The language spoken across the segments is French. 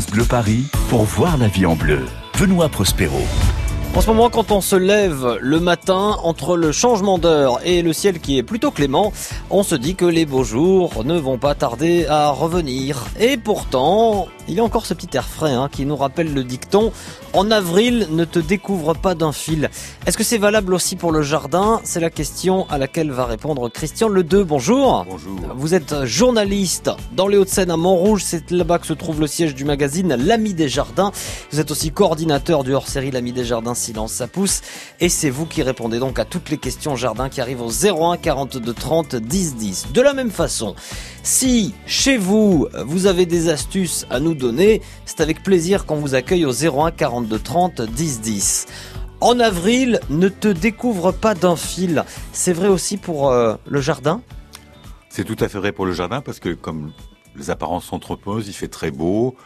France Bleu Paris pour voir la vie en bleu. Benoît Prospero. En ce moment, quand on se lève le matin, entre le changement d'heure et le ciel qui est plutôt clément, on se dit que les beaux jours ne vont pas tarder à revenir. Et pourtant, il y a encore ce petit air frais hein, qui nous rappelle le dicton En avril, ne te découvre pas d'un fil. Est-ce que c'est valable aussi pour le jardin? C'est la question à laquelle va répondre Christian Le Deux. Bonjour. Bonjour. Vous êtes journaliste dans les Hauts-de-Seine à Montrouge. C'est là-bas que se trouve le siège du magazine L'Ami des Jardins. Vous êtes aussi coordinateur du hors-série L'Ami des Jardins Silence ça pousse. Et c'est vous qui répondez donc à toutes les questions jardin qui arrivent au 01 42 30 10 10. De la même façon, si chez vous, vous avez des astuces à nous donner, c'est avec plaisir qu'on vous accueille au 01 42 30 10 10. En avril, ne te découvre pas d'un fil. C'est vrai aussi pour euh, le jardin? C'est tout à fait vrai pour le jardin parce que comme les apparences sont trompeuses, il fait très beau.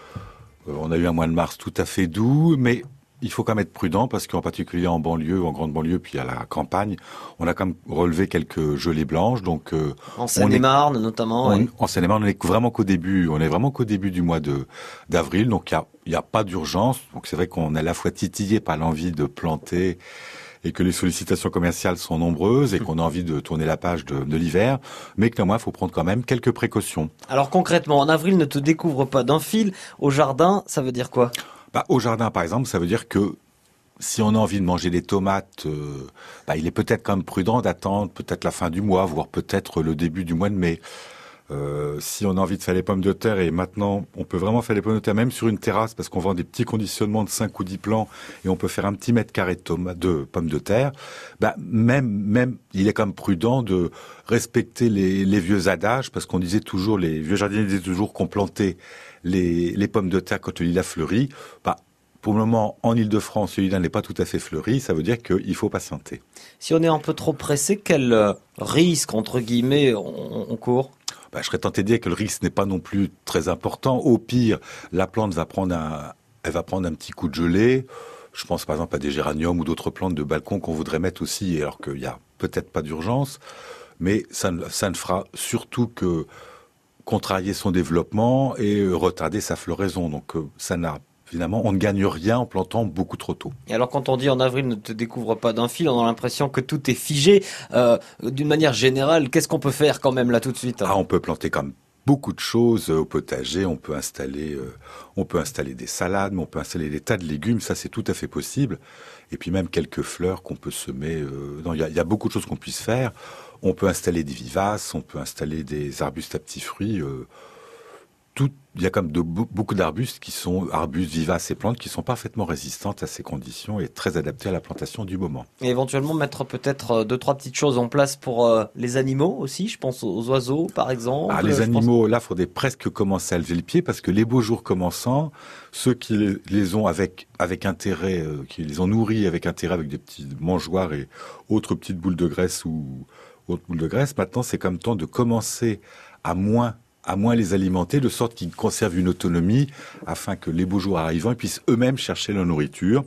Euh, on a eu un mois de mars tout à fait doux, mais il faut quand même être prudent parce qu'en particulier en banlieue, en grande banlieue, puis à la campagne, on a quand même relevé quelques gelées blanches. Donc euh, en Seine-et-Marne notamment. On, En Seine-et-Marne, on est vraiment qu'au début. On est vraiment qu'au début du mois de d'avril, donc il y a, pas d'urgence. Donc c'est vrai qu'on est à la fois titillé par l'envie de planter et que les sollicitations commerciales sont nombreuses et qu'on a envie de tourner la page de, de l'hiver, mais que néanmoins, il faut prendre quand même quelques précautions. Alors concrètement, en avril, ne te découvre pas d'un fil au jardin, ça veut dire quoi? Bah, au jardin, par exemple, ça veut dire que si on a envie de manger des tomates, euh, bah, il est peut-être quand même prudent d'attendre peut-être la fin du mois, voire peut-être le début du mois de mai. Euh, si on a envie de faire les pommes de terre, et maintenant on peut vraiment faire les pommes de terre même sur une terrasse parce qu'on vend des petits conditionnements de 5 ou 10 plants et on peut faire un petit mètre carré de, pommes de terre, bah même, même il est quand même prudent de respecter les, les vieux adages parce qu'on disait toujours, les vieux jardiniers disaient toujours qu'on plantait les, les, pommes de terre quand le lilas fleurit. Bah, pour le moment, en Ile-de-France, le lilas n'est pas tout à fait fleuri. Ça veut dire qu'il faut patienter. Si on est un peu trop pressé, quel euh, risque, entre guillemets, on, on court? Bah, je serais tenté de dire que le risque n'est pas non plus très important. Au pire, la plante va prendre un, elle va prendre un petit coup de gelée. Je pense par exemple à des géraniums ou d'autres plantes de balcon qu'on voudrait mettre aussi, alors qu'il n'y a peut-être pas d'urgence. Mais ça, ça ne fera surtout que contrarier son développement et retarder sa floraison. Donc euh, ça n'a finalement, on ne gagne rien en plantant beaucoup trop tôt. Et alors quand on dit en avril ne te découvre pas d'un fil, on a l'impression que tout est figé. Euh, D'une manière générale, qu'est-ce qu'on peut faire quand même là tout de suite? Ah, on peut planter comme beaucoup de choses au potager. On peut installer, euh, on peut installer des salades, mais on peut installer des tas de légumes. Ça, c'est tout à fait possible. Et puis même quelques fleurs qu'on peut semer. Euh, il y, y, a beaucoup de choses qu'on puisse faire. On peut installer des vivaces, on peut installer des arbustes à petits fruits. Euh, tout, il y a comme de, beaucoup d'arbustes qui sont arbustes vivaces et plantes qui sont parfaitement résistantes à ces conditions et très adaptées à la plantation du moment. Et éventuellement mettre peut-être euh, deux trois petites choses en place pour euh, les animaux aussi. Je pense aux oiseaux par exemple. Ah, les animaux, pense... là, faudrait presque commencer à lever le pied parce que les beaux jours commençant, ceux qui les, les ont avec avec intérêt, euh, qui les ont nourris avec intérêt avec des petits mangeoires et autres petites boules de graisse ou autres boules de graisse, maintenant c'est comme temps de commencer à moins à moins les alimenter, de sorte qu'ils conservent une autonomie, afin que les beaux jours arrivant, ils puissent eux-mêmes chercher leur nourriture,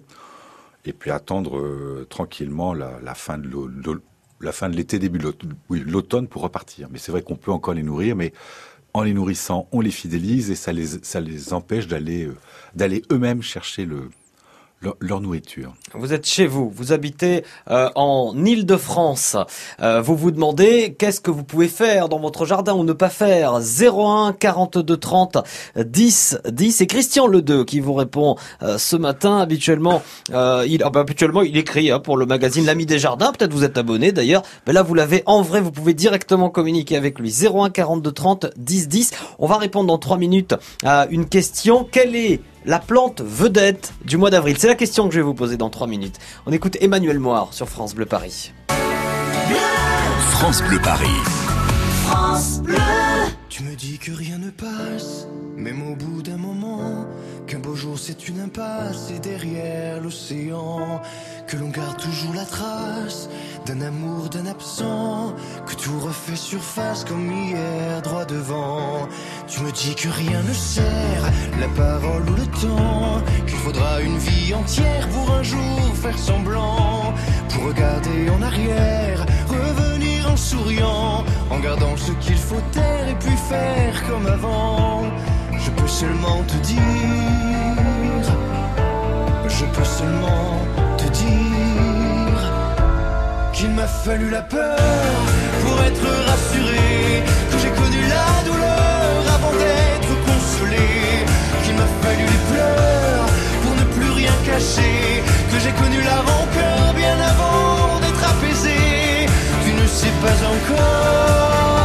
et puis attendre euh, tranquillement la, fin de l'été, début de l'automne pour repartir. Mais c'est vrai qu'on peut encore les nourrir, mais en les nourrissant, on les fidélise et ça les, empêche euh, d'aller eux-mêmes chercher le, leur, leur, nourriture. Vous êtes chez vous, vous habitez euh, en Île-de-France. Euh, vous vous demandez qu'est-ce que vous pouvez faire dans votre jardin ou ne pas faire? 01 42 30 10 10. C'est Christian Le 2 qui vous répond euh, ce matin. Habituellement, euh, il, ah bah, habituellement, il écrit hein, pour le magazine L'Ami des Jardins. Peut-être vous êtes abonné d'ailleurs. Mais là, vous l'avez en vrai. Vous pouvez directement communiquer avec lui. 01 42 30 10 10. On va répondre dans trois minutes à une question. Quelle est la plante vedette du mois d'avril C'est la question que je vais vous poser dans 3 minutes. On écoute Emmanuel Moire sur France Bleu Paris. France Bleu Paris. France Bleu. Tu me dis que rien ne passe, même au bout d'un moment, qu'un beau jour c'est une impasse et derrière l'océan, que l'on garde toujours la trace d'un amour d'un absent, que tout refait surface comme hier droit devant. Tu me dis que rien ne sert, la parole ou le temps, qu'il faudra une vie entière pour un jour faire semblant, pour regarder en arrière, revenir en souriant, en gardant ce qu'il faut taire et puis faire comme avant. Je peux seulement te dire, je peux seulement te dire qu'il m'a fallu la peur pour être rassuré, que j'ai connu la douleur avant d'être consolé, qu'il m'a fallu les pleurs pour ne plus rien cacher, que j'ai connu la rancœur bien avant d'être apaisé. Tu ne sais pas encore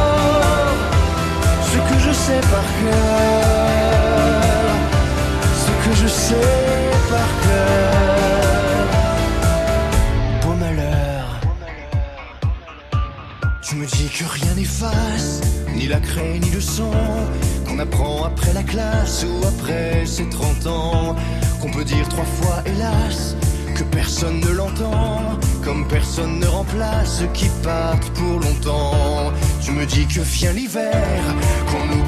sais par cœur, ce que je sais par cœur. Beau malheur. Tu me dis que rien n'efface, ni la craie ni le son, qu'on apprend après la classe ou après ses 30 ans, qu'on peut dire trois fois hélas, que personne ne l'entend, comme personne ne remplace qui partent pour longtemps. Tu me dis que vient l'hiver, qu'on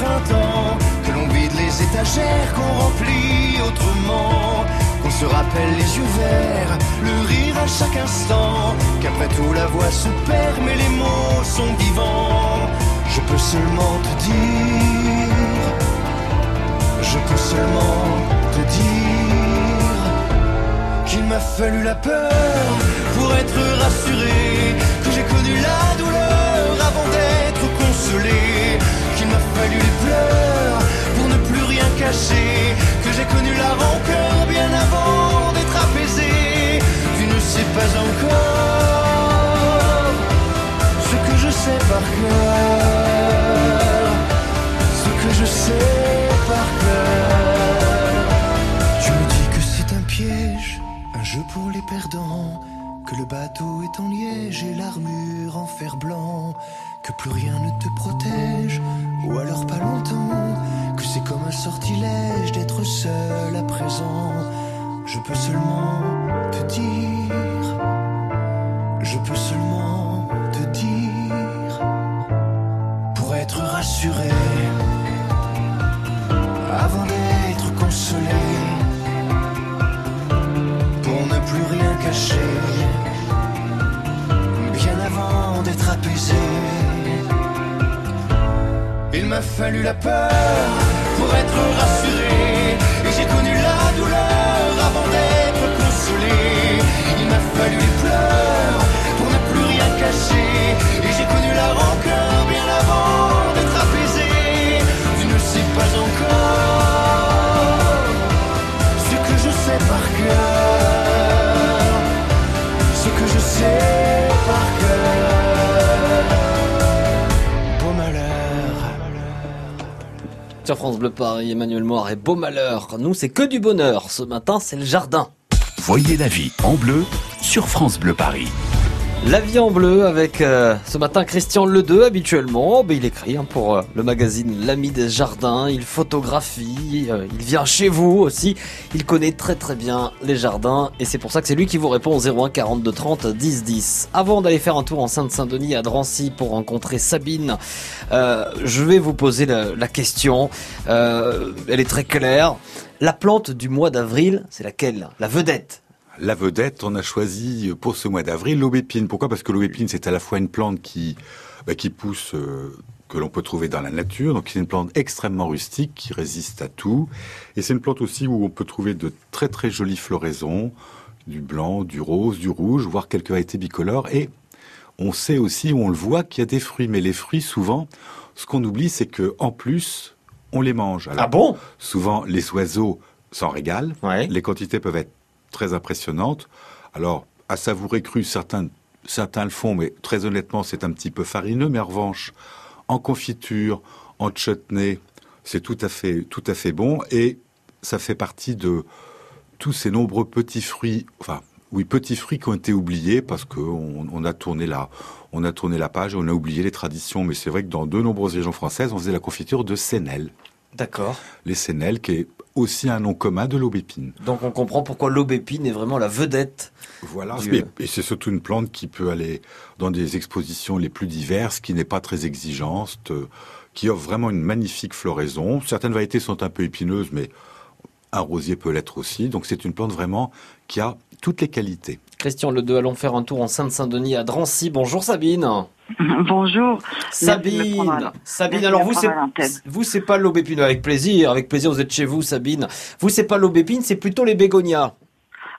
que l'on vide les étagères, qu'on remplit autrement, qu'on se rappelle les yeux verts, le rire à chaque instant, qu'après tout la voix se perd, mais les mots sont vivants. Je peux seulement te dire, je peux seulement te dire qu'il m'a fallu la peur pour être rassuré, que j'ai connu la douleur avant d'être consolé, qu'il m'a fallu les pleurs pour ne plus rien cacher, que j'ai connu la rancœur bien avant d'être apaisé. Tu ne sais pas encore ce que je sais par cœur, ce que je sais par cœur. Tu me dis que c'est un piège, un jeu pour les perdants, que le bateau est en liège et l'armure en fer blanc, que plus rien ne te protège, ou alors pas longtemps, que c'est comme un sortilège d'être seul à présent. Je peux seulement te dire, je peux seulement te dire, pour être rassuré, avant d'être consolé pour ne plus rien cacher, bien avant d'être apaisé. Il m'a fallu la peur pour être rassuré, et j'ai connu la douleur avant d'être consolé. Il m'a fallu les pleurs pour ne plus rien cacher, et j'ai connu la rancœur bien avant d'être Sur France Bleu Paris, Emmanuel Moir et beau malheur. Nous, c'est que du bonheur. Ce matin, c'est le jardin. Voyez la vie en bleu sur France Bleu Paris. La vie en bleu avec euh, ce matin Christian Ledeux habituellement. Ben, il écrit hein, pour euh, le magazine L'ami des jardins. Il photographie. euh, il vient chez vous aussi. Il connaît très très bien les jardins et c'est pour ça que c'est lui qui vous répond au 01 42 30 10 10. Avant d'aller faire un tour en Sainte-Saint-Denis à Drancy pour rencontrer Sabine, euh, je vais vous poser la, la question. Elle est très claire. La plante du mois d'avril, c'est laquelle? La vedette. La vedette, on a choisi pour ce mois d'avril l'aubépine. Pourquoi? Parce que l'aubépine, c'est à la fois une plante qui, bah, qui pousse, euh, que l'on peut trouver dans la nature. Donc c'est une plante extrêmement rustique qui résiste à tout. Et c'est une plante aussi où on peut trouver de très très jolies floraisons, du blanc, du rose, du rouge, voire quelques variétés bicolores. Et on sait aussi, on le voit, qu'il y a des fruits. Mais les fruits, souvent, ce qu'on oublie, c'est que en plus, on les mange. Alors, Ah bon? souvent, les oiseaux s'en régalent. Ouais. Les quantités peuvent être très impressionnantes. Alors, à savourer cru, certains, certains le font, mais très honnêtement, c'est un petit peu farineux. Mais en revanche, en confiture, en chutney, c'est tout à fait, tout à fait bon. Et ça fait partie de tous ces nombreux petits fruits, enfin, oui, petits fruits qui ont été oubliés parce qu'on on a tourné la, on a tourné la page, on a oublié les traditions. Mais c'est vrai que dans de nombreuses régions françaises, on faisait la confiture de sénel. D'accord. Les sénels, qui est aussi un nom commun de l'aubépine. Donc on comprend pourquoi l'aubépine est vraiment la vedette. Voilà. Du- Et, et c'est surtout une plante qui peut aller dans des expositions les plus diverses, qui n'est pas très exigeante, euh, qui offre vraiment une magnifique floraison. Certaines variétés sont un peu épineuses, mais un rosier peut l'être aussi. Donc c'est une plante vraiment qui a toutes les qualités. Christian Le Deux, allons faire un tour en Sainte-Saint-Denis à Drancy. Bonjour Sabine. Bonjour. Sabine. Sabine, alors vous c'est vous c'est pas l'aubépine avec plaisir, avec plaisir vous êtes chez vous Sabine. Vous c'est pas l'aubépine, c'est plutôt les bégonias.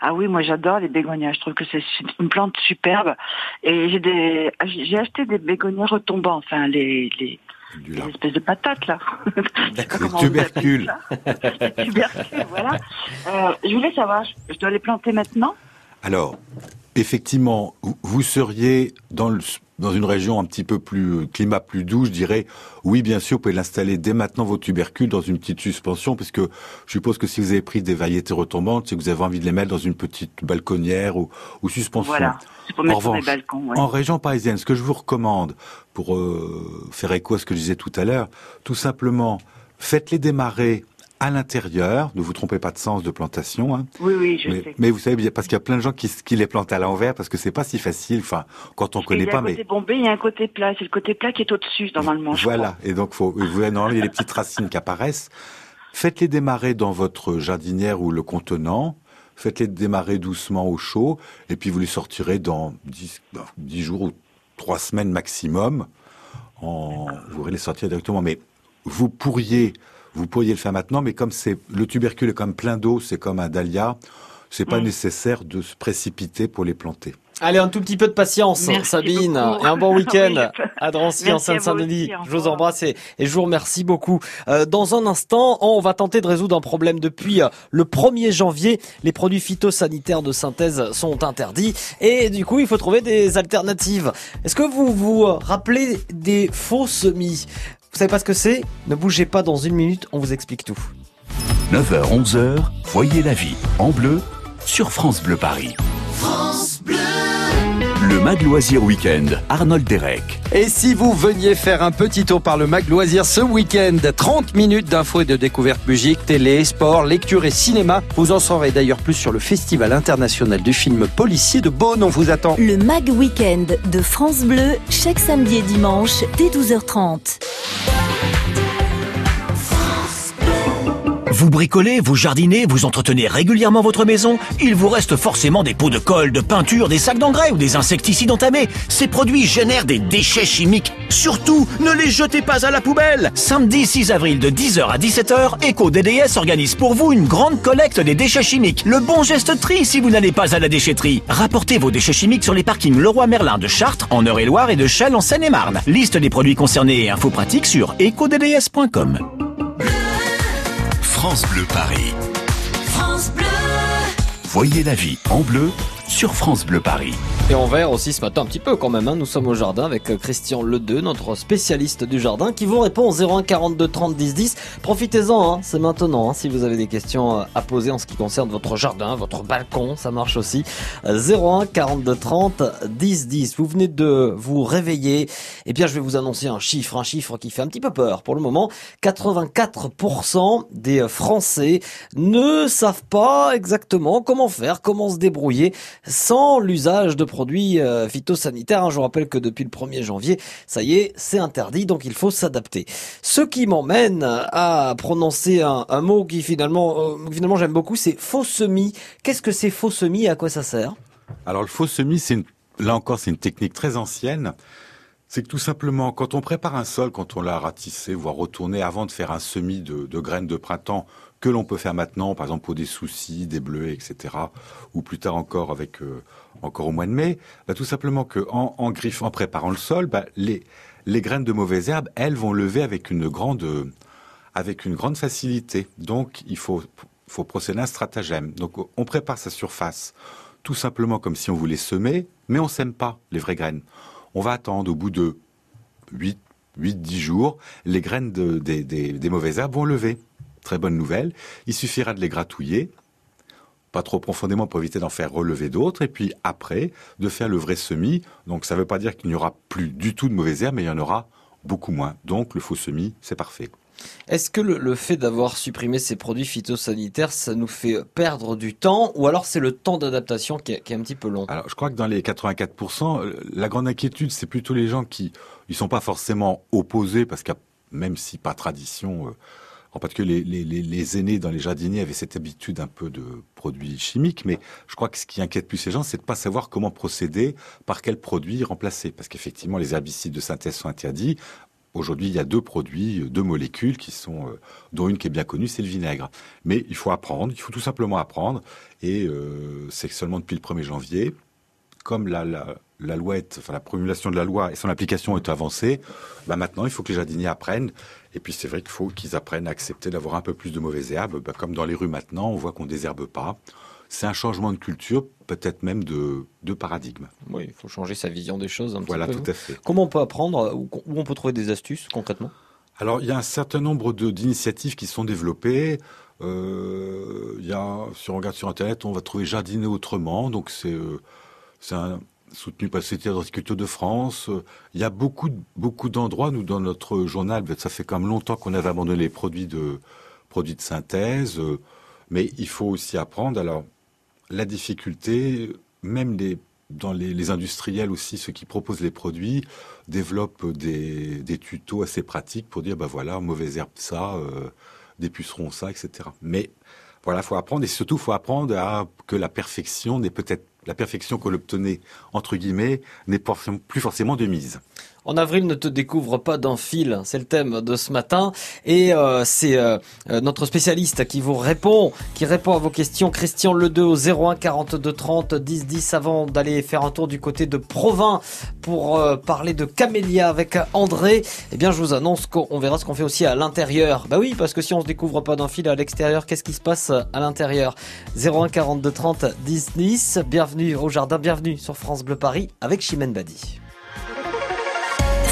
Ah oui, moi j'adore les bégonias. Je trouve que c'est une plante superbe. Et j'ai des, j'ai acheté des bégonias retombants, enfin les, les, les espèces de patates là. Les tubercules. les tubercules, voilà. Euh, je voulais savoir, je dois les planter maintenant Alors, effectivement, vous seriez dans le dans une région un petit peu plus climat plus doux, je dirais oui, bien sûr, vous pouvez l'installer dès maintenant vos tubercules dans une petite suspension, puisque je suppose que si vous avez pris des variétés retombantes, c'est que vous avez envie de les mettre dans une petite balconnière ou, ou suspension. Voilà, c'est pour mettre en revanche, balcons. En région parisienne, ce que je vous recommande, pour euh, faire écho à ce que je disais tout à l'heure, tout simplement, faites-les démarrer à l'intérieur. Ne vous trompez pas de sens de plantation. Hein. Oui, oui, je mais, sais. Mais vous savez, parce qu'il y a plein de gens qui, qui les plantent à l'envers parce que c'est pas si facile. Enfin, quand on connaît pas. Il y a un côté bombé, il y a un côté plat. C'est le côté plat qui est au-dessus normalement. Voilà. Et donc, faut, vous normalement, il y a les petites racines qui apparaissent. Faites-les démarrer dans votre jardinière ou le contenant. Faites-les démarrer doucement au chaud. Et puis, vous les sortirez dans 10, 10 jours ou 3 semaines maximum. En, vous pourrez les sortir directement. Mais vous pourriez vous pourriez le faire maintenant, mais comme c'est le tubercule est comme plein d'eau, c'est comme un dahlia, c'est pas mm. nécessaire de se précipiter pour les planter. Allez, un tout petit peu de patience, Sabine, et un bon week-end à Drancy en Seine-Saint-Denis. Je vous embrasse et, je vous remercie beaucoup. Euh, dans un instant, on va tenter de résoudre un problème. Depuis euh, le 1er janvier, les produits phytosanitaires de synthèse sont interdits et du coup, il faut trouver des alternatives. Est-ce que vous vous rappelez des faux semis? Vous savez pas ce que c'est? Ne bougez pas dans une minute, on vous explique tout. 9h, 11h, voyez la vie en bleu sur France Bleu Paris. France Mag Loisir Week-end, Arnold Derek. Et si vous veniez faire un petit tour par le Mag Loisir ce week-end, 30 minutes d'infos et de découvertes musique, télé, sport, lecture et cinéma. Vous en saurez d'ailleurs plus sur le Festival international du film policier de Beaune. On vous attend. Le Mag Week-end de France Bleu, chaque samedi et dimanche dès 12h30. Vous bricolez, vous jardinez, vous entretenez régulièrement votre maison, il vous reste forcément des pots de colle, de peinture, des sacs d'engrais ou des insecticides entamés. Ces produits génèrent des déchets chimiques. Surtout, ne les jetez pas à la poubelle. Samedi 6 avril de 10h à 17h, EcoDDS organise pour vous une grande collecte des déchets chimiques. Le bon geste tri si vous n'allez pas à la déchetterie. Rapportez vos déchets chimiques sur les parkings Leroy Merlin de Chartres, en Eure-et-Loire et de Chelles en Seine-et-Marne. Liste des produits concernés et infos pratiques sur ecodds.com. France Bleu Paris. France Bleu Voyez la vie en bleu sur France Bleu Paris. Et en vert aussi ce matin un petit peu quand même. Hein. Nous sommes au jardin avec euh, Christian Ledeux, notre spécialiste du jardin, qui vous répond au 01 42 30 10 10. Profitez-en, hein, c'est maintenant. Hein, si vous avez des questions euh, à poser en ce qui concerne votre jardin, votre balcon, ça marche aussi. 01 42 30 10 10. Vous venez de vous réveiller. Eh bien, je vais vous annoncer un chiffre, un chiffre qui fait un petit peu peur pour le moment. 84% des Français ne savent pas exactement comment faire, comment se débrouiller sans l'usage de produits euh, phytosanitaires. Hein. Je vous rappelle que depuis le 1er janvier, ça y est, c'est interdit, donc il faut s'adapter. Ce qui m'emmène à prononcer un, mot qui finalement, euh, finalement j'aime beaucoup, c'est faux semis. Qu'est-ce que c'est faux semis et à quoi ça sert? Alors le faux semis, c'est là encore, c'est une technique très ancienne. C'est que tout simplement, quand on prépare un sol, quand on l'a ratissé, voire retourné, avant de faire un semis de, de graines de printemps, que l'on peut faire maintenant, par exemple pour des soucis, des bleus, etc., ou plus tard encore avec euh, encore au mois de mai, bah, tout simplement que en, griffant, en préparant le sol, bah, les les graines de mauvaises herbes, elles vont lever avec une grande avec une grande facilité. Donc il faut faut procéder à un stratagème. Donc on prépare sa surface tout simplement comme si on voulait semer, mais on sème pas les vraies graines. On va attendre au bout de 8 8 10 jours, les graines de, des, des, des mauvaises herbes vont lever. Très bonne nouvelle. Il suffira de les gratouiller, pas trop profondément pour éviter d'en faire relever d'autres, et puis après, de faire le vrai semis. Donc ça ne veut pas dire qu'il n'y aura plus du tout de mauvaises herbes, mais il y en aura beaucoup moins. Donc le faux semis, c'est parfait. Est-ce que le, fait d'avoir supprimé ces produits phytosanitaires, ça nous fait perdre du temps ou alors c'est le temps d'adaptation qui, est un petit peu long? Alors je crois que dans les 84%, la grande inquiétude, c'est plutôt les gens qui ne sont pas forcément opposés parce a, même si pas tradition, euh, parce que les, les, aînés dans les jardiniers avaient cette habitude un peu de produits chimiques, mais je crois que ce qui inquiète plus ces gens, c'est de pas savoir comment procéder, par quels produits remplacer. Parce qu'effectivement, les herbicides de synthèse sont interdits. Aujourd'hui, il y a deux produits, deux molécules euh, dont une qui est bien connue, c'est le vinaigre. Mais il faut apprendre, il faut tout simplement apprendre. Et euh, c'est seulement depuis le 1er janvier, comme la, la, loi est, enfin la promulgation de la loi et son application est avancée, bah maintenant il faut que les jardiniers apprennent. Et puis c'est vrai qu'il faut qu'ils apprennent à accepter d'avoir un peu plus de mauvaises herbes. Bah, comme dans les rues maintenant, on voit qu'on désherbe pas. C'est un changement de culture, peut-être même de, de, paradigme. Oui, il faut changer sa vision des choses un voilà, petit peu. Voilà, tout à fait. Comment on peut apprendre, où on peut trouver des astuces concrètement? Alors, il y a un certain nombre d'initiatives qui sont développées. Euh, il y a, si on regarde sur Internet, on va trouver Jardiner autrement. Donc, c'est euh, soutenu par le Société d'horticulture de France. Il y a beaucoup, beaucoup d'endroits, nous, dans notre journal, ça fait quand même longtemps qu'on avait abandonné les produits de, produits de synthèse. Euh, mais il faut aussi apprendre. Alors, la difficulté, même les, dans les, industriels aussi, ceux qui proposent les produits, développent des, tutos assez pratiques pour dire, bah voilà, mauvaise herbe ça, euh, des pucerons ça, etc. Mais voilà, faut apprendre et surtout faut apprendre à que la perfection n'est peut-être la perfection que l'obtenait entre guillemets n'est plus forcément de mise. En avril ne te découvre pas d'un fil, c'est le thème de ce matin. Et euh, c'est euh, euh, notre spécialiste qui vous répond, qui répond à vos questions. Christian Ledeux au 01 42 30 10 10 avant d'aller faire un tour du côté de Provins pour parler de camélia avec André. Eh bien, je vous annonce qu'on verra ce qu'on fait aussi à l'intérieur. Bah oui, parce que si on se découvre pas d'un fil à l'extérieur, qu'est-ce qui se passe à l'intérieur? 01 42 30 10 10. Bienvenue au jardin, bienvenue sur France Bleu Paris avec Chimène Badi.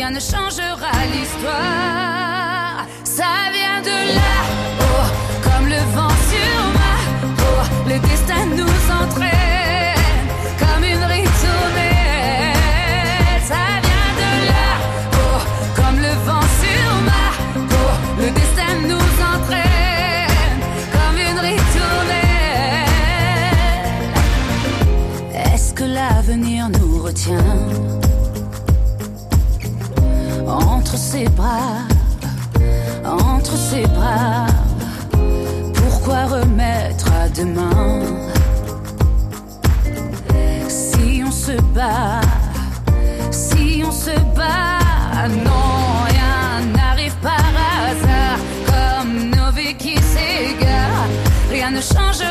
rien ne changera l'histoire. Ça vient de là, oh, comme le vent sur ma peau, le destin nous entraîne comme une ritournelle. Ça vient de là, oh, comme le vent sur ma peau, le destin nous entraîne comme une ritournelle. Est-ce que l'avenir nous retient? Entre ses bras, entre ses bras. Pourquoi remettre à demain? Si on se bat, si on se bat, non, rien n'arrive par hasard, comme nos vies qui s'égarent, rien ne changera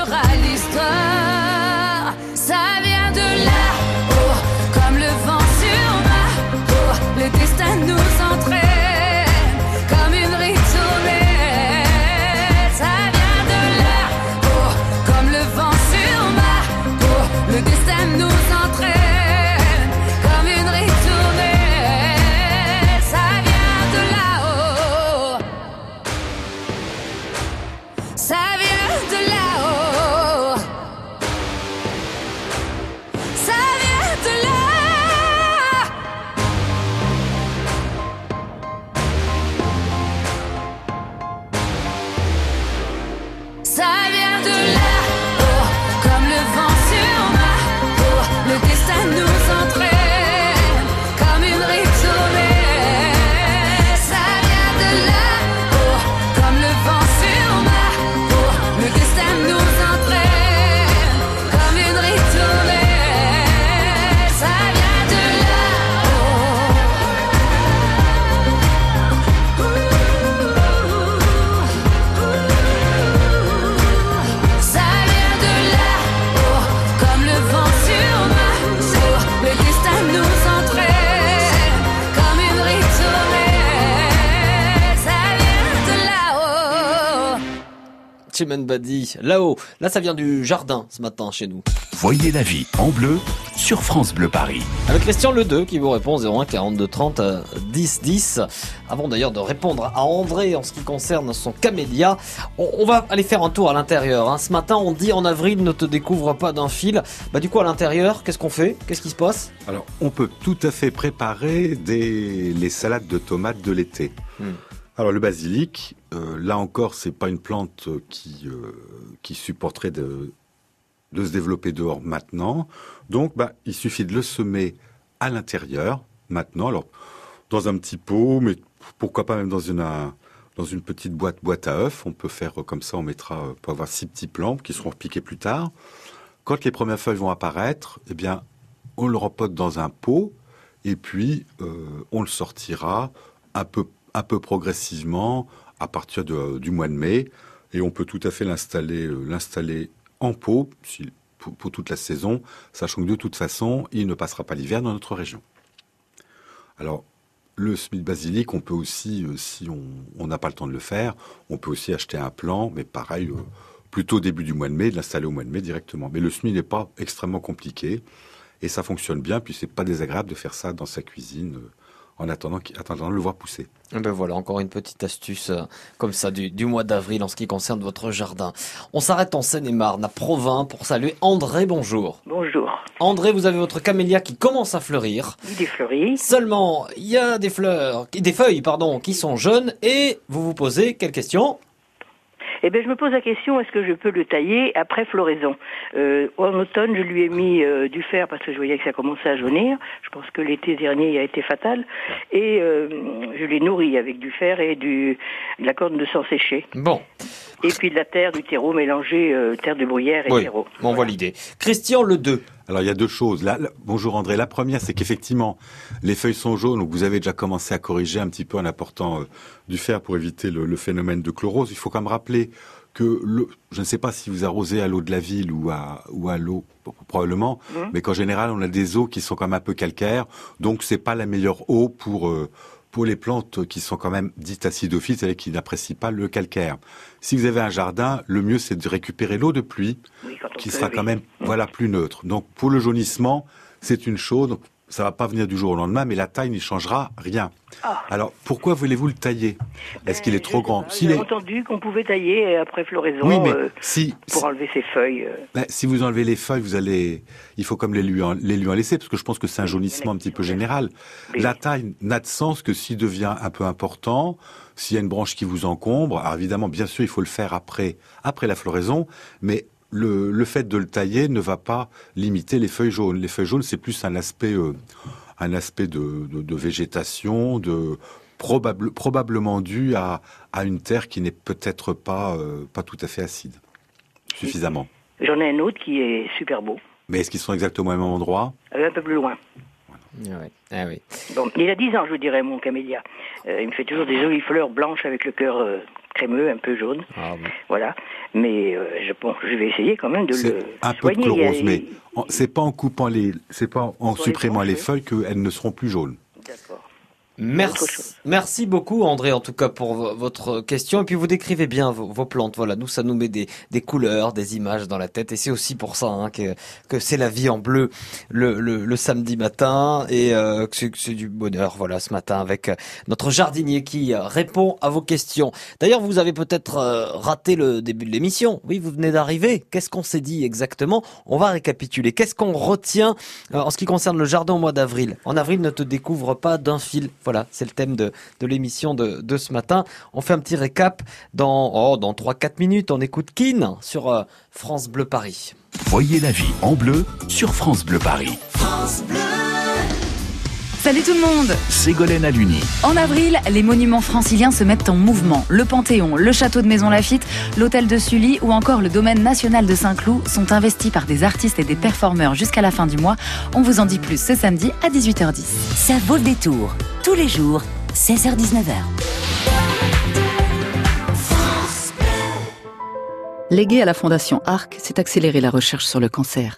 Badi, là-haut. Là, ça vient du jardin ce matin chez nous. Voyez la vie en bleu sur France Bleu Paris. Avec Christian Le 2 qui vous répond 01 42 30 10 10. Avant d'ailleurs de répondre à André en ce qui concerne son camélia, on, va aller faire un tour à l'intérieur. Hein. Ce matin, on dit en avril ne te découvre pas d'un fil. Bah du coup à l'intérieur, qu'est-ce qu'on fait? Qu'est-ce qui se passe? Alors, on peut tout à fait préparer des les salades de tomates de l'été. Hmm. Alors le basilic, euh, là encore, c'est pas une plante qui euh, qui supporterait de de se développer dehors maintenant. Donc, bah, il suffit de le semer à l'intérieur maintenant. Alors, dans un petit pot, mais pourquoi pas même dans une dans une petite boîte boîte à œufs. On peut faire comme ça. On mettra, peut avoir six petits plants qui seront repiqués plus tard. Quand les premières feuilles vont apparaître, eh bien, on le repote dans un pot et puis euh, on le sortira un peu un peu progressivement à partir du mois de mai. Et on peut tout à fait l'installer, euh, l'installer en pot pour, toute la saison, sachant que de toute façon, il ne passera pas l'hiver dans notre région. Alors, le Smith basilic, on peut aussi, euh, si on n'a pas le temps de le faire, on peut aussi acheter un plant, mais pareil, euh, plutôt début du mois de mai, de l'installer au mois de mai directement. Mais le Smith n'est pas extrêmement compliqué et ça fonctionne bien, puis c'est pas désagréable de faire ça dans sa cuisine. En attendant, attendant de le voir pousser. Eh ben voilà, encore une petite astuce euh, comme ça du, mois d'avril en ce qui concerne votre jardin. On s'arrête en Seine-et-Marne, à Provins, pour saluer André. Bonjour. Bonjour. André, vous avez votre camélia qui commence à fleurir. Il est fleuri. Seulement, il y a des fleurs, des feuilles, pardon, qui sont jeunes et vous vous posez quelle question eh bien, je me pose la question, est-ce que je peux le tailler après floraison? Euh, En automne, je lui ai mis euh, du fer parce que je voyais que ça commençait à jaunir. Je pense que l'été dernier a été fatal. Et euh, je l'ai nourri avec du fer et du, de la corne de sang séché. Bon. Et puis de la terre, du terreau mélangé, terre de bruyère et oui, terreau. on voit l'idée. Christian, le 2. Alors il y a deux choses. Là, bonjour André. La première, c'est qu'effectivement, les feuilles sont jaunes, donc vous avez déjà commencé à corriger un petit peu en apportant euh, du fer pour éviter le, phénomène de chlorose. Il faut quand même rappeler que le, je ne sais pas si vous arrosez à l'eau de la ville ou à, ou à l'eau probablement, mmh. mais qu'en général on a des eaux qui sont quand même un peu calcaires, donc c'est pas la meilleure eau pour euh, pour les plantes qui sont quand même dites acidophiles, c'est-à-dire qui n'apprécient pas le calcaire. Si vous avez un jardin, le mieux c'est de récupérer l'eau de pluie, qui sera quand même voilà plus neutre. Donc pour le jaunissement, c'est une chose ça va pas venir du jour au lendemain, mais la taille n'y changera rien. Ah. Alors, pourquoi voulez-vous le tailler? Est-ce qu'il est trop grand J'ai entendu qu'on pouvait tailler après floraison oui, mais euh, si, pour enlever ses feuilles. Euh. Ben, si vous enlevez les feuilles, vous allez, il faut comme les lui en, les lui en laisser, parce que je pense que c'est un jaunissement un petit peu général. La taille n'a de sens que s'il devient un peu important, s'il y a une branche qui vous encombre. Alors évidemment, bien sûr, il faut le faire après, après la floraison, mais le, le, fait de le tailler ne va pas limiter les feuilles jaunes. Les feuilles jaunes, c'est plus un aspect, euh, un aspect de, de, de, végétation, de probable, probablement dû à, à une terre qui n'est peut-être pas, euh, pas tout à fait acide, suffisamment. J'en ai un autre qui est super beau. Mais est-ce qu'ils sont exactement au même endroit? Euh, Un peu plus loin. Ah oui. Bon, il a 10 ans, je vous dirais, mon camélia. il me fait toujours des jolies fleurs blanches avec le cœur crémeux, un peu jaune. Ah voilà. Mais euh, je, bon, je vais essayer quand même de le un peu de chlorose, mais c'est pas en coupant les, c'est pas en supprimant les, les feuilles qu'elles ne seront plus jaunes. Merci, merci beaucoup André en tout cas pour votre question et puis vous décrivez bien vos, plantes. Voilà, nous ça nous met des, des, couleurs, des images dans la tête et c'est aussi pour ça hein, que, que c'est la vie en bleu le, le, le samedi matin et euh, que c'est du bonheur. Voilà, ce matin avec euh, notre jardinier qui euh, répond à vos questions. D'ailleurs, vous avez peut-être raté le début de l'émission. Oui, vous venez d'arriver. Qu'est-ce qu'on s'est dit exactement? On va récapituler. Qu'est-ce qu'on retient en ce qui concerne le jardin au mois d'avril? En avril, ne te découvre pas d'un fil. Voilà, c'est le thème de, l'émission de, ce matin. On fait un petit récap dans, oh, dans 3-4 minutes. On écoute Keane sur euh, France Bleu Paris. Voyez la vie en bleu sur France Bleu Paris. France Bleu. Salut tout le monde Ségolène Aluni. En avril, les monuments franciliens se mettent en mouvement. Le Panthéon, le château de Maison Lafitte, l'hôtel de Sully ou encore le domaine national de Saint-Cloud sont investis par des artistes et des performeurs jusqu'à la fin du mois. On vous en dit plus ce samedi à 18h10. Ça vaut le détour. Tous les jours, 16h-19h. Légué à la Fondation ARC, c'est accélérer la recherche sur le cancer.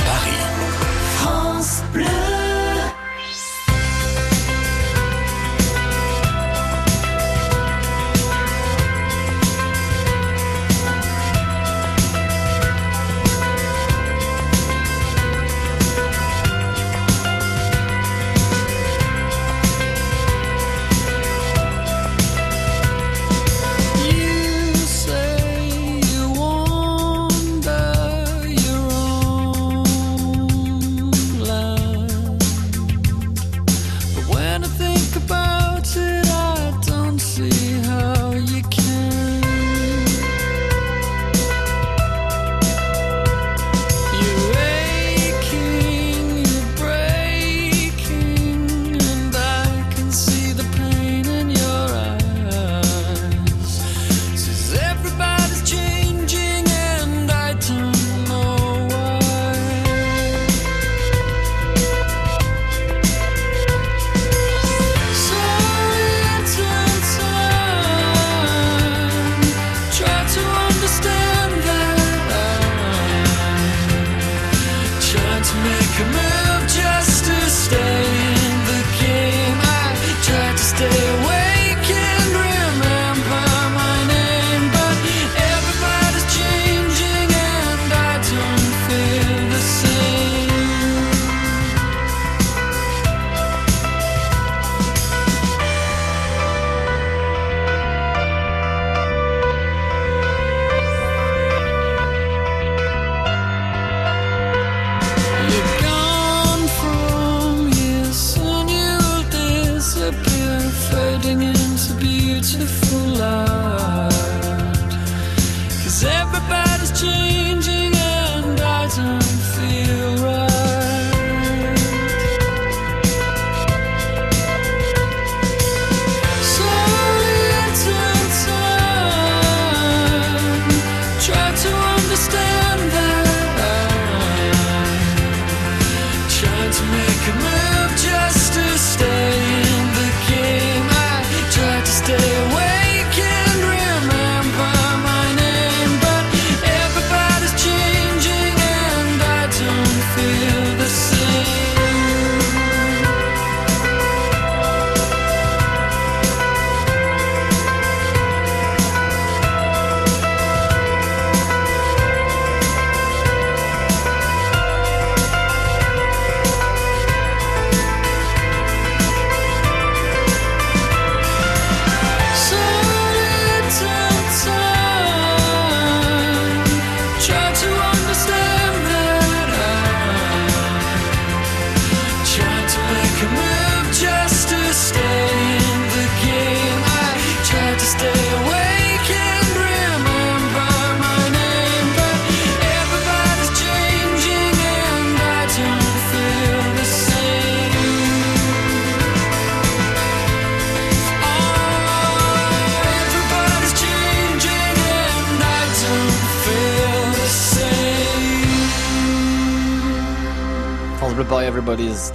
Paris.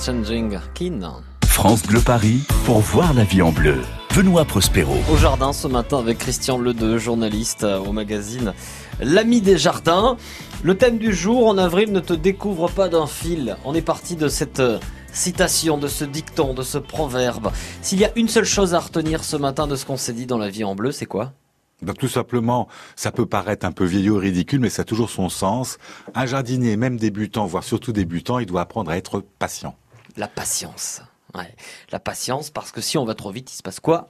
Changing Keen. France Bleu Paris pour voir la vie en bleu. Benoît Prospero. Au jardin ce matin avec Christian Ledeux, journaliste au magazine L'ami des jardins. Le thème du jour en avril ne te découvre pas d'un fil. On est parti de cette euh, citation, de ce dicton, de ce proverbe. S'il y a une seule chose à retenir ce matin de ce qu'on s'est dit dans la vie en bleu, c'est quoi? Donc tout simplement, ça peut paraître un peu vieillot, ridicule, mais ça a toujours son sens. Un jardinier, même débutant, voire surtout débutant, il doit apprendre à être patient. La patience. Ouais. La patience, parce que si on va trop vite, il se passe quoi?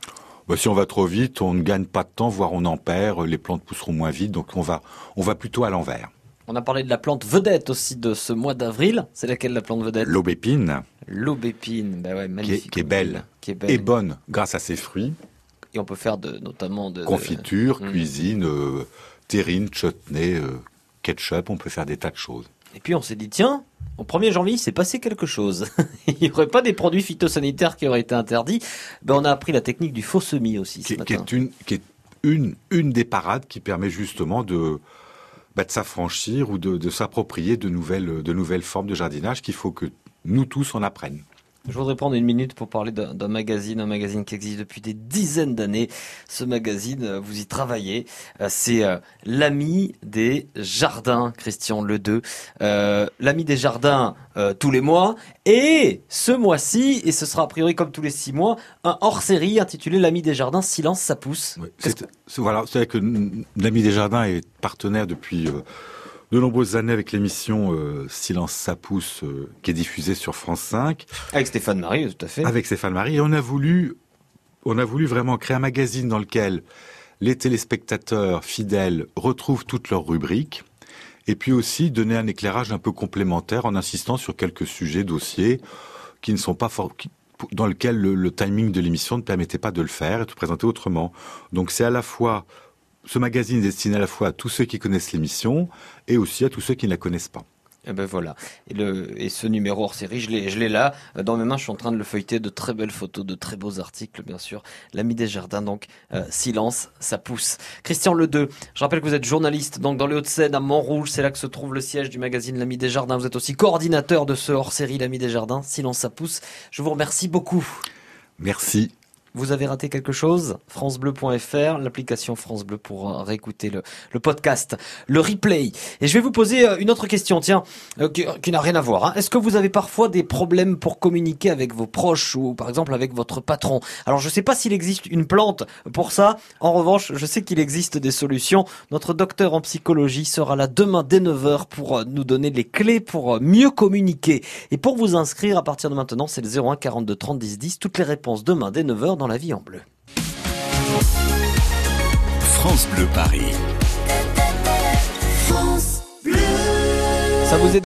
Bah, si on va trop vite, on ne gagne pas de temps, voire on en perd. Les plantes pousseront moins vite, donc on va, on va plutôt à l'envers. On a parlé de la plante vedette aussi de ce mois d'avril. C'est laquelle la plante vedette? L'aubépine. L'aubépine, bah ouais, magnifique. Qui est, belle. Qui est belle. Et bonne grâce à ses fruits. Et on peut faire de, notamment de... Confiture, de... cuisine, euh, terrine, chutney, euh, ketchup, on peut faire des tas de choses. Et puis on s'est dit, tiens, au 1er janvier, il s'est passé quelque chose. il n'y aurait pas des produits phytosanitaires qui auraient été interdits. Ben, on a appris la technique du faux semis aussi ce qui, matin. Qui est, une, qui est une, une des parades qui permet justement de, bah, de s'affranchir ou de, de s'approprier de nouvelles, de nouvelles formes de jardinage qu'il faut que nous tous en apprennent. Je voudrais prendre une minute pour parler d'un magazine, un magazine qui existe depuis des dizaines d'années. Ce magazine, euh, vous y travaillez, euh, c'est euh, l'ami des jardins, Christian Le Euh, l'ami des jardins euh, tous les mois et ce mois-ci, et ce sera a priori comme tous les six mois, un hors-série intitulé l'ami des jardins, silence ça pousse. Oui, c'est, voilà, c'est vrai que l'ami des jardins est partenaire depuis de nombreuses années avec l'émission euh, Silence ça pousse euh, qui est diffusée sur France 5 avec Stéphane Marie tout à fait. Avec Stéphane Marie. Et on a voulu on a voulu vraiment créer un magazine dans lequel les téléspectateurs fidèles retrouvent toutes leurs rubriques et puis aussi donner un éclairage un peu complémentaire en insistant sur quelques sujets dossiers qui ne sont pas qui, dans lequel le, le timing de l'émission ne permettait pas de le faire et de présenter autrement. Donc c'est à la fois ce magazine est destiné à la fois à tous ceux qui connaissent l'émission et aussi à tous ceux qui ne la connaissent pas. Et ben voilà. Et, le, et ce numéro hors série, je l'ai, je l'ai là. Dans mes mains, je suis en train de le feuilleter. De très belles photos, de très beaux articles, bien sûr. L'ami des jardins, donc, euh, silence, ça pousse. Christian Ledeux, je rappelle que vous êtes journaliste, donc dans les Hauts-de-Seine, à Montrouge. C'est là que se trouve le siège du magazine L'ami des jardins. Vous êtes aussi coordinateur de ce hors série, L'ami des jardins. Silence, ça pousse. Je vous remercie beaucoup. Merci. Vous avez raté quelque chose? francebleu.fr, l'application France Bleu pour réécouter le, podcast, le replay. Et je vais vous poser une autre question, tiens, euh, qui, n'a rien à voir. Hein. Est-ce que vous avez parfois des problèmes pour communiquer avec vos proches ou par exemple avec votre patron? Alors je ne sais pas s'il existe une plante pour ça. En revanche, je sais qu'il existe des solutions. Notre docteur en psychologie sera là demain dès 9h pour nous donner les clés pour mieux communiquer. Et pour vous inscrire à partir de maintenant, c'est le 01 42 30 10 10. Toutes les réponses demain dès 9h dans la vie en bleu. France Bleu Paris. France Bleu. Ça vous est